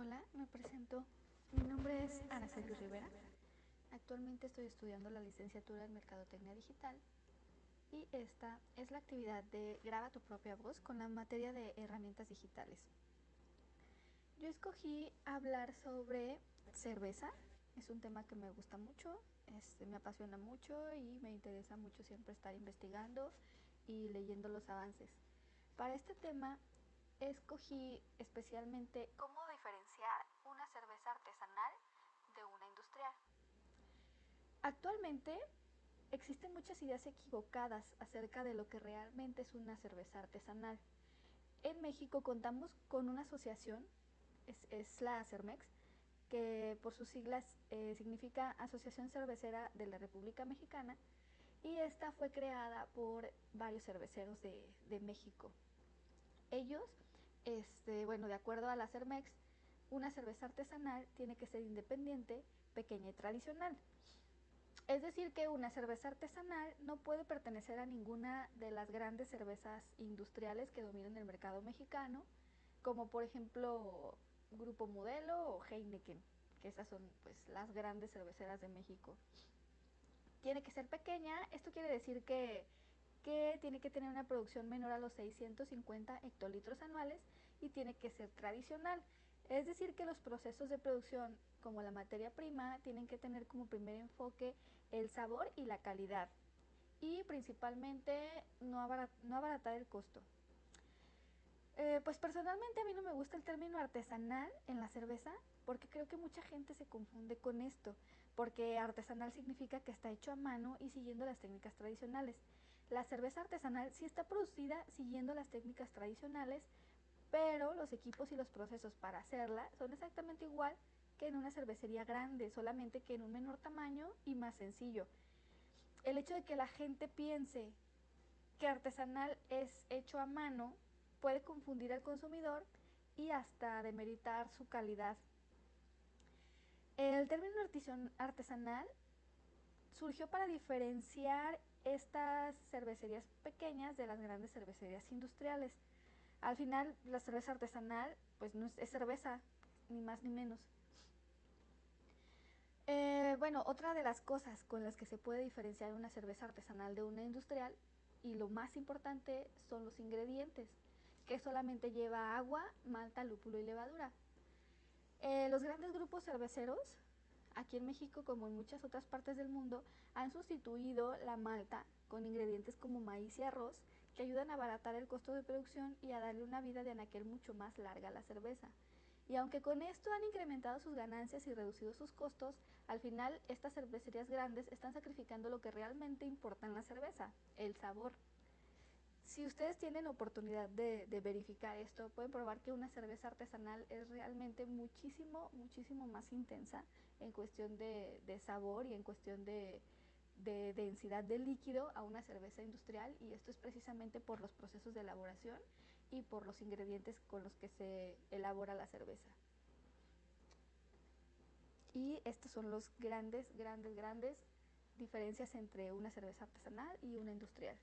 Hola, me presento. Mi nombre es Araceli Rivera. Actualmente estoy estudiando la licenciatura en Mercadotecnia Digital y esta es la actividad de Graba tu propia voz con la materia de herramientas digitales. Yo escogí hablar sobre cerveza, es un tema que me gusta mucho, este, me apasiona mucho y me interesa mucho siempre estar investigando y leyendo los avances. Para este tema escogí especialmente cómo diferenciar una cerveza artesanal de una industrial. Actualmente existen muchas ideas equivocadas acerca de lo que realmente es una cerveza artesanal. En México contamos con una asociación, es, la CERMEX, que por sus siglas eh, significa Asociación Cervecera de la República Mexicana, y esta fue creada por varios cerveceros de, de México. Ellos este, bueno, de acuerdo a la CERMEX, una cerveza artesanal tiene que ser independiente, pequeña y tradicional. Es decir, que una cerveza artesanal no puede pertenecer a ninguna de las grandes cervezas industriales que dominan el mercado mexicano, como por ejemplo Grupo Modelo o Heineken, que esas son pues las grandes cerveceras de México. Tiene que ser pequeña, esto quiere decir que que tiene que tener una producción menor a los 650 hectolitros anuales y tiene que ser tradicional. Es decir, que los procesos de producción, como la materia prima, tienen que tener como primer enfoque el sabor y la calidad. Y principalmente no, abaratar el costo. Eh, pues personalmente a mí no me gusta el término artesanal en la cerveza porque creo que mucha gente se confunde con esto, porque artesanal significa que está hecho a mano y siguiendo las técnicas tradicionales. La cerveza artesanal sí está producida siguiendo las técnicas tradicionales, pero los equipos y los procesos para hacerla son exactamente igual que en una cervecería grande, solamente que en un menor tamaño y más sencillo. El hecho de que la gente piense que artesanal es hecho a mano puede confundir al consumidor y hasta demeritar su calidad. El término artesanal surgió para diferenciar estas cervecerías pequeñas de las grandes cervecerías industriales. Al final, la cerveza artesanal, pues es, cerveza, ni más ni menos. Eh, bueno, otra de las cosas con las que se puede diferenciar una cerveza artesanal de una industrial, y lo más importante, son los ingredientes, que solamente lleva agua, malta, lúpulo y levadura. Eh, los grandes grupos cerveceros aquí en México como en muchas otras partes del mundo, han sustituido la malta con ingredientes como maíz y arroz que ayudan a abaratar el costo de producción y a darle una vida de anaquel mucho más larga a la cerveza. Y aunque con esto han incrementado sus ganancias y reducido sus costos, al final estas cervecerías grandes están sacrificando lo que realmente importa en la cerveza, el sabor. Si ustedes tienen oportunidad de, verificar esto, pueden probar que una cerveza artesanal es realmente muchísimo, muchísimo más intensa en cuestión de, sabor y en cuestión de, de, densidad de líquido a una cerveza industrial y esto es precisamente por los procesos de elaboración y por los ingredientes con los que se elabora la cerveza. Y estos son los grandes, grandes, grandes diferencias entre una cerveza artesanal y una industrial.